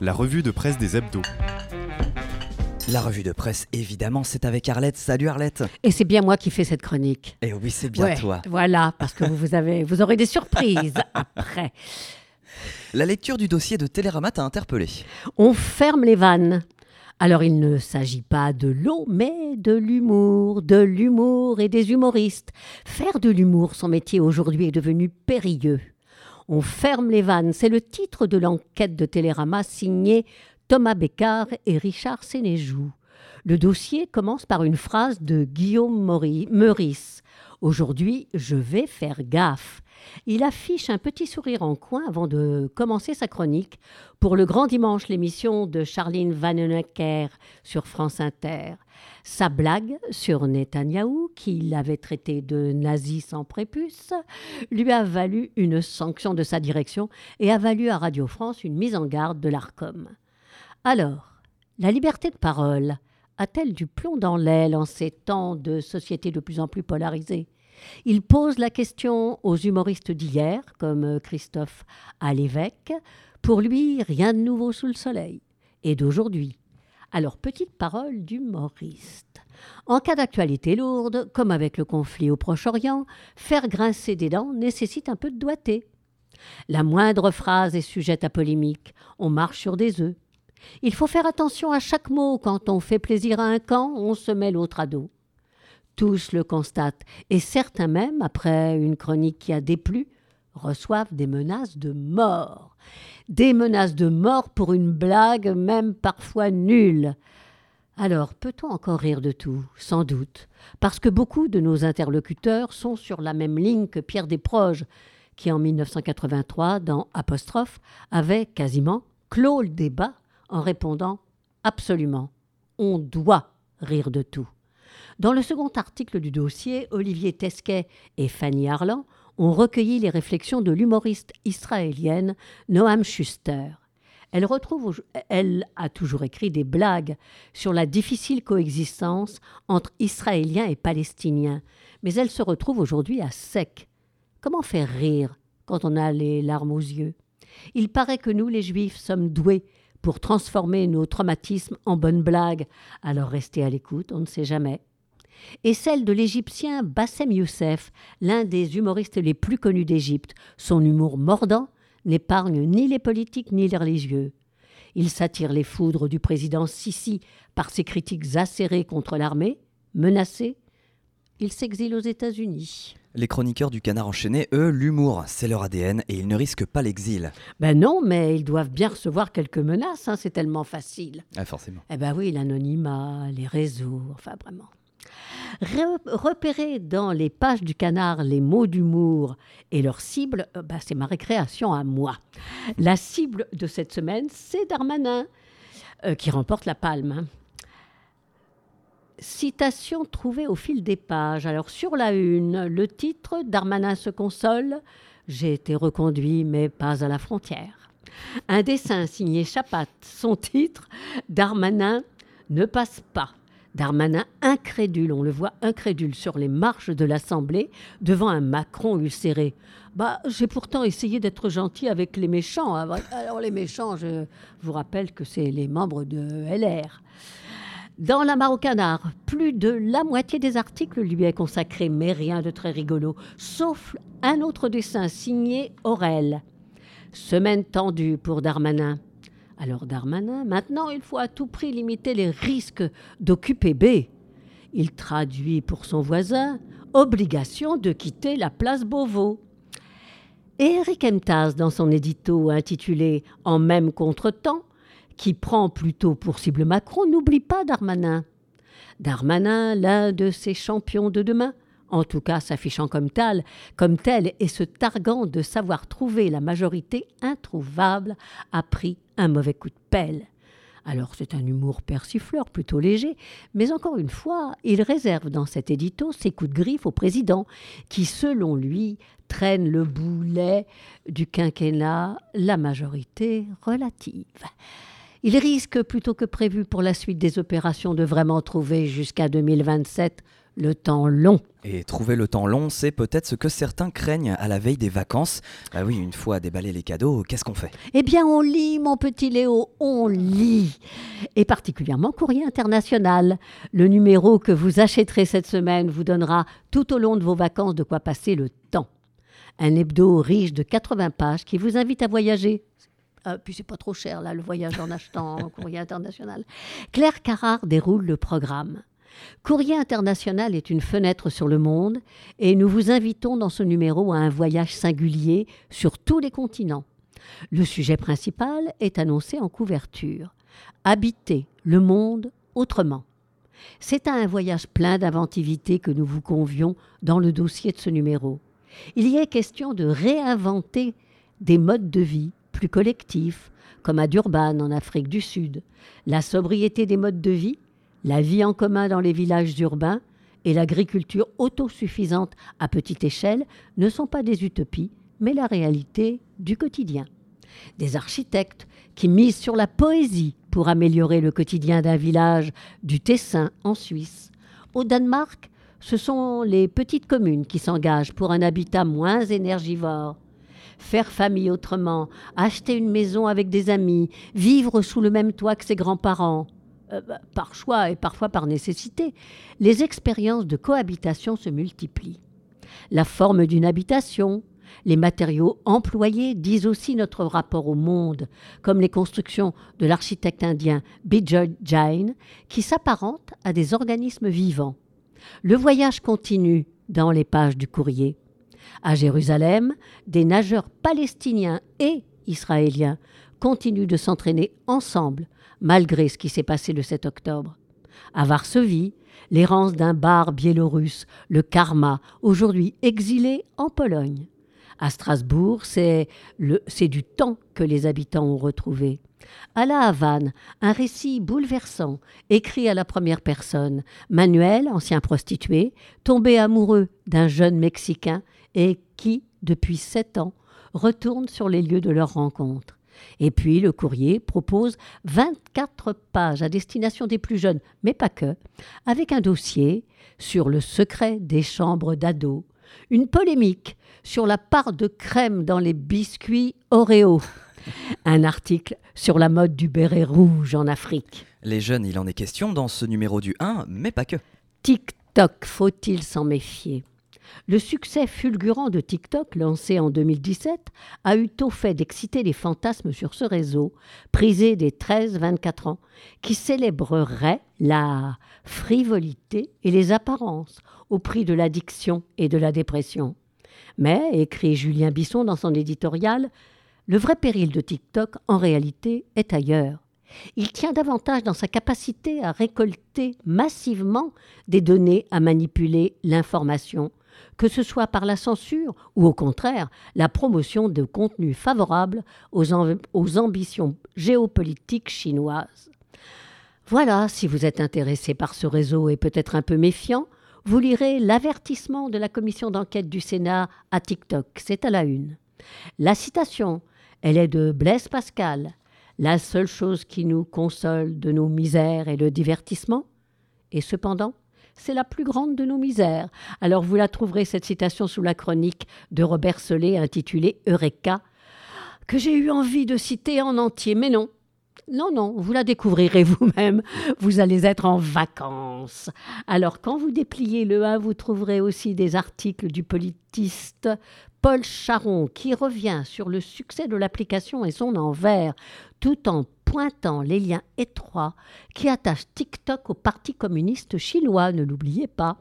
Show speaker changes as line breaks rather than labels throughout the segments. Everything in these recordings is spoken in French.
La revue de presse des hebdos.
La revue de presse, évidemment, c'est avec Arlette. Salut Arlette.
Et c'est bien moi qui fais cette chronique.
Et oui, c'est bien
Ouais,
toi.
Voilà, parce que vous, vous avez, vous aurez des surprises après.
La lecture du dossier de Télérama t'a interpellé.
On ferme les vannes. Alors il ne s'agit pas de l'eau, mais de l'humour, de l'humour et des humoristes. Faire de l'humour, son métier aujourd'hui est devenu périlleux. On ferme les vannes, c'est le titre de l'enquête de Télérama signée Thomas Bécard et Richard Sénéjoux. Le dossier commence par une phrase de Guillaume Meurice. Aujourd'hui, je vais faire gaffe. Il affiche un petit sourire en coin avant de commencer sa chronique pour le Grand Dimanche, l'émission de Charline Vanhoenacker sur France Inter. Sa blague sur Netanyahou, qui l'avait traité de nazi sans prépuce, lui a valu une sanction de sa direction et a valu à Radio France une mise en garde de l'ARCOM. Alors, la liberté de parole a-t-elle du plomb dans l'aile en ces temps de société de plus en plus polarisée? Il pose la question aux humoristes d'hier, comme Christophe à l'évêque. Pour lui, rien de nouveau sous le soleil. Et d'aujourd'hui. Alors, petite parole d'humoriste. En cas d'actualité lourde, comme avec le conflit au Proche-Orient, faire grincer des dents nécessite un peu de doigté. La moindre phrase est sujette à polémique. On marche sur des œufs. Il faut faire attention à chaque mot. Quand on fait plaisir à un camp, on se met l'autre à dos. Tous le constatent, et certains même, après une chronique qui a déplu, reçoivent des menaces de mort. Des menaces de mort pour une blague, même parfois nulle. Alors, peut-on encore rire de tout? Sans doute, parce que beaucoup de nos interlocuteurs sont sur la même ligne que Pierre Desproges, qui en 1983, dans Apostrophe, avait quasiment clos le débat en répondant Absolument, on doit rire de tout. Dans le second article du dossier, Olivier Tesquet et Fanny Arlan ont recueilli les réflexions de l'humoriste israélienne Noam Schuster. Elle, retrouve, elle a toujours écrit des blagues sur la difficile coexistence entre Israéliens et Palestiniens, mais elle se retrouve aujourd'hui à sec. Comment faire rire quand on a les larmes aux yeux? Il paraît que nous, les Juifs, sommes doués pour transformer nos traumatismes en bonnes blagues, alors restez à l'écoute, on ne sait jamais et celle de l'Égyptien Bassem Youssef, l'un des humoristes les plus connus d'Égypte. Son humour mordant n'épargne ni les politiques ni les religieux. Il s'attire les foudres du président Sisi par ses critiques acérées contre l'armée, menacée. Il s'exile aux États-Unis.
Les chroniqueurs du canard enchaîné, eux, l'humour, c'est leur ADN et ils ne risquent pas l'exil.
Ben non, mais ils doivent bien recevoir quelques menaces, hein, c'est tellement facile.
Ah, forcément.
Eh ben oui, l'anonymat, les réseaux, enfin vraiment. Re- repérer dans les pages du canard les mots d'humour et leur cible, euh, bah, c'est ma récréation à moi. La cible de cette semaine, c'est Darmanin, euh, qui remporte la palme. hein. Citation trouvée au fil des pages. Alors sur la une, le titre Darmanin se console. J'ai été reconduit, mais pas à la frontière. Un dessin signé Chapat. Son titre Darmanin ne passe pas. Darmanin incrédule, on le voit incrédule sur les marches de l'Assemblée devant un Macron ulcéré. Bah, j'ai pourtant essayé d'être gentil avec les méchants. hein. Alors les méchants, je vous rappelle que c'est les membres de LR. Dans la Marocanard, plus de la moitié des articles lui est consacré, mais rien de très rigolo, sauf un autre dessin signé Aurel. Semaine tendue pour Darmanin. Alors Darmanin, maintenant il faut à tout prix limiter les risques d'occuper B. Il traduit pour son voisin obligation de quitter la place Beauvau. Et Eric Emtas, dans son édito intitulé En même contretemps, qui prend plutôt pour cible Macron, n'oublie pas Darmanin. Darmanin, l'un de ses champions de demain, en tout cas s'affichant comme tel, comme tel et se targuant de savoir trouver la majorité introuvable, a pris un mauvais coup de pelle. Alors c'est un humour persifleur plutôt léger, mais encore une fois, il réserve dans cet édito ses coups de griffe au président, qui selon lui traîne le boulet du quinquennat, la majorité relative. Il risque plutôt que prévu pour la suite des opérations de vraiment trouver jusqu'à 2027 le temps long.
Et trouver le temps long, c'est peut-être ce que certains craignent à la veille des vacances. Bah oui, une fois déballé les cadeaux, qu'est-ce qu'on fait?
Eh bien, on lit, mon petit Léo, on lit. Et particulièrement Courrier International. Le numéro que vous achèterez cette semaine vous donnera tout au long de vos vacances de quoi passer le temps. Un hebdo riche de 80 pages qui vous invite à voyager euh, puis c'est pas trop cher là le voyage en achetant un courrier international. Claire Carrard déroule le programme. Courrier international est une fenêtre sur le monde et nous vous invitons dans ce numéro à un voyage singulier sur tous les continents. Le sujet principal est annoncé en couverture. Habiter le monde autrement. C'est à un voyage plein d'inventivité que nous vous convions dans le dossier de ce numéro. Il y est question de réinventer des modes de vie plus collectifs, comme à Durban en Afrique du Sud. La sobriété des modes de vie la vie en commun dans les villages urbains et l'agriculture autosuffisante à petite échelle ne sont pas des utopies, mais la réalité du quotidien. Des architectes qui misent sur la poésie pour améliorer le quotidien d'un village du Tessin en Suisse. Au Danemark, ce sont les petites communes qui s'engagent pour un habitat moins énergivore. Faire famille autrement, acheter une maison avec des amis, vivre sous le même toit que ses grands-parents, euh, bah, par choix et parfois par nécessité, les expériences de cohabitation se multiplient. La forme d'une habitation, les matériaux employés disent aussi notre rapport au monde, comme les constructions de l'architecte indien Bijoy Jain, qui s'apparentent à des organismes vivants. Le voyage continue dans les pages du courrier. À Jérusalem, des nageurs palestiniens et israéliens continuent de s'entraîner ensemble malgré ce qui s'est passé le 7 octobre. À Varsovie, l'errance d'un bar biélorusse, le Karma, aujourd'hui exilé en Pologne. À Strasbourg, c'est du temps que les habitants ont retrouvé. À La Havane, un récit bouleversant, écrit à la première personne. Manuel, ancien prostitué, tombé amoureux d'un jeune Mexicain et qui, depuis sept ans, retourne sur les lieux de leur rencontre. Et puis le courrier propose 24 pages à destination des plus jeunes, mais pas que, avec un dossier sur le secret des chambres d'ados, une polémique sur la part de crème dans les biscuits Oreo, un article sur la mode du béret rouge en Afrique.
Les jeunes, il en est question dans ce numéro du 1, mais pas que.
TikTok, faut-il s'en méfier? Le succès fulgurant de TikTok, lancé en 2017, a eu tôt fait d'exciter les fantasmes sur ce réseau, prisé des 13-24 ans, qui célébrerait la frivolité et les apparences au prix de l'addiction et de la dépression. Mais, écrit Julien Bisson dans son éditorial, le vrai péril de TikTok, en réalité, est ailleurs. Il tient davantage dans sa capacité à récolter massivement des données à manipuler l'information, que ce soit par la censure ou au contraire la promotion de contenus favorables aux, aux ambitions géopolitiques chinoises. Voilà, si vous êtes intéressé par ce réseau et peut-être un peu méfiant, vous lirez l'avertissement de la commission d'enquête du Sénat à TikTok, c'est à la une. La citation, elle est de Blaise Pascal. La seule chose qui nous console de nos misères est le divertissement. Et cependant, c'est la plus grande de nos misères. Alors vous la trouverez, cette citation, sous la chronique de Robert Solé intitulée Eureka, que j'ai eu envie de citer en entier, mais non. Non, non, vous la découvrirez vous-même. Vous allez être en vacances. Alors, quand vous dépliez le 1, vous trouverez aussi des articles du politiste Paul Charon qui revient sur le succès de l'application et son envers, tout en pointant les liens étroits qui attachent TikTok au Parti communiste chinois, ne l'oubliez pas.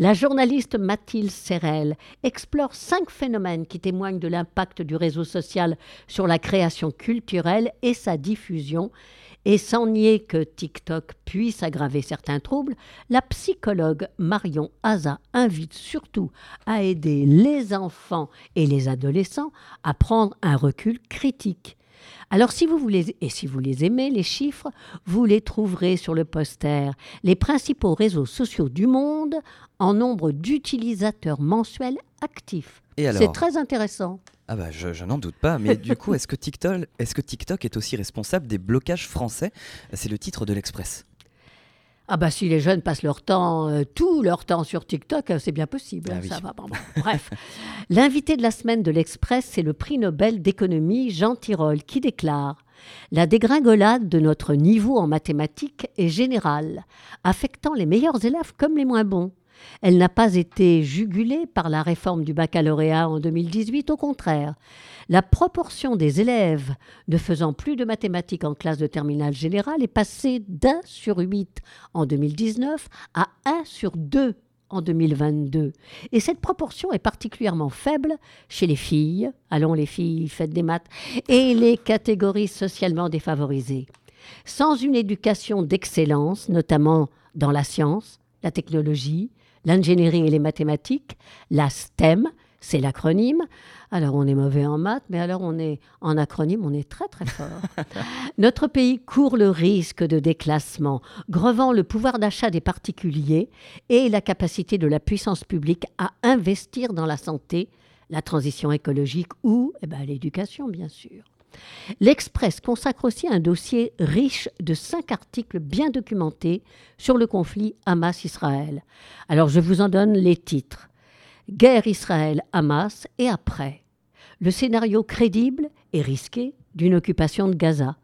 La journaliste Mathilde Serrel explore cinq phénomènes qui témoignent de l'impact du réseau social sur la création culturelle et sa diffusion. Et sans nier que TikTok puisse aggraver certains troubles, la psychologue Marion Haza invite surtout à aider les enfants et les adolescents à prendre un recul critique. Alors si vous voulez, et si vous les aimez, les chiffres, vous les trouverez sur le poster. Les principaux réseaux sociaux du monde en nombre d'utilisateurs mensuels actifs. C'est très intéressant.
Ah bah je, n'en doute pas, mais du coup, est-ce que, TikTok, est que TikTok est aussi responsable des blocages français? C'est le titre de l'Express.
Ah bah si les jeunes passent leur temps, euh, tout leur temps sur TikTok, euh, c'est bien possible.
Ah
hein,
oui.
ça va, bon, bon. Bref, l'invité de la semaine de l'Express, c'est le prix Nobel d'économie Jean Tirole qui déclare La dégringolade de notre niveau en mathématiques est générale, affectant les meilleurs élèves comme les moins bons. Elle n'a pas été jugulée par la réforme du baccalauréat en 2018, au contraire. La proportion des élèves ne faisant plus de mathématiques en classe de terminale générale est passée d'un sur huit en 2019 à un sur deux en 2022. Et cette proportion est particulièrement faible chez les filles, allons les filles, faites des maths, et les catégories socialement défavorisées. Sans une éducation d'excellence, notamment dans la science, la technologie, l'ingénierie et les mathématiques, la STEM, c'est l'acronyme. Alors on est mauvais en maths, mais alors on est en acronyme, on est très très fort. Notre pays court le risque de déclassement, grevant le pouvoir d'achat des particuliers et la capacité de la puissance publique à investir dans la santé, la transition écologique ou eh ben, l'éducation, bien sûr. L'Express consacre aussi un dossier riche de cinq articles bien documentés sur le conflit Hamas-Israël. Alors je vous en donne les titres. Guerre Israël-Hamas et après. Le scénario crédible et risqué d'une occupation de Gaza.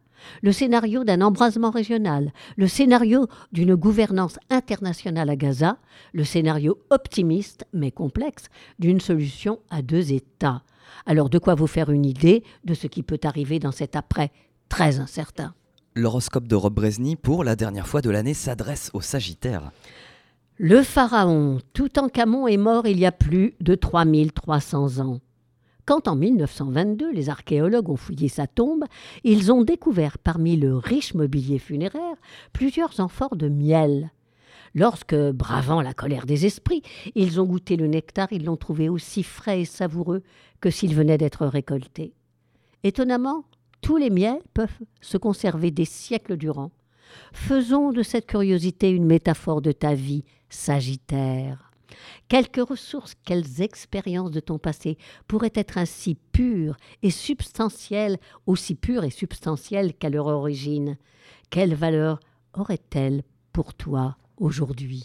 Le scénario d'un embrasement régional. Le scénario d'une gouvernance internationale à Gaza. Le scénario optimiste mais complexe d'une solution à deux États. Alors de quoi vous faire une idée de ce qui peut arriver dans cet après très incertain?
L'horoscope de Rob Brezny, pour la dernière fois de l'année, s'adresse aux Sagittaires.
Le pharaon Toutankhamon est mort il y a plus de 3300 ans. Quand en 1922 les archéologues ont fouillé sa tombe, ils ont découvert parmi le riche mobilier funéraire plusieurs amphores de miel. Lorsque, bravant la colère des esprits, ils ont goûté le nectar, ils l'ont trouvé aussi frais et savoureux que s'il venait d'être récolté. Étonnamment, tous les miels peuvent se conserver des siècles durant. Faisons de cette curiosité une métaphore de ta vie, Sagittaire. Quelques ressources, quelles expériences de ton passé pourraient être ainsi pures et substantielles, aussi pures et substantielles qu'à leur origine? Quelle valeur auraient-elles pour toi? Aujourd'hui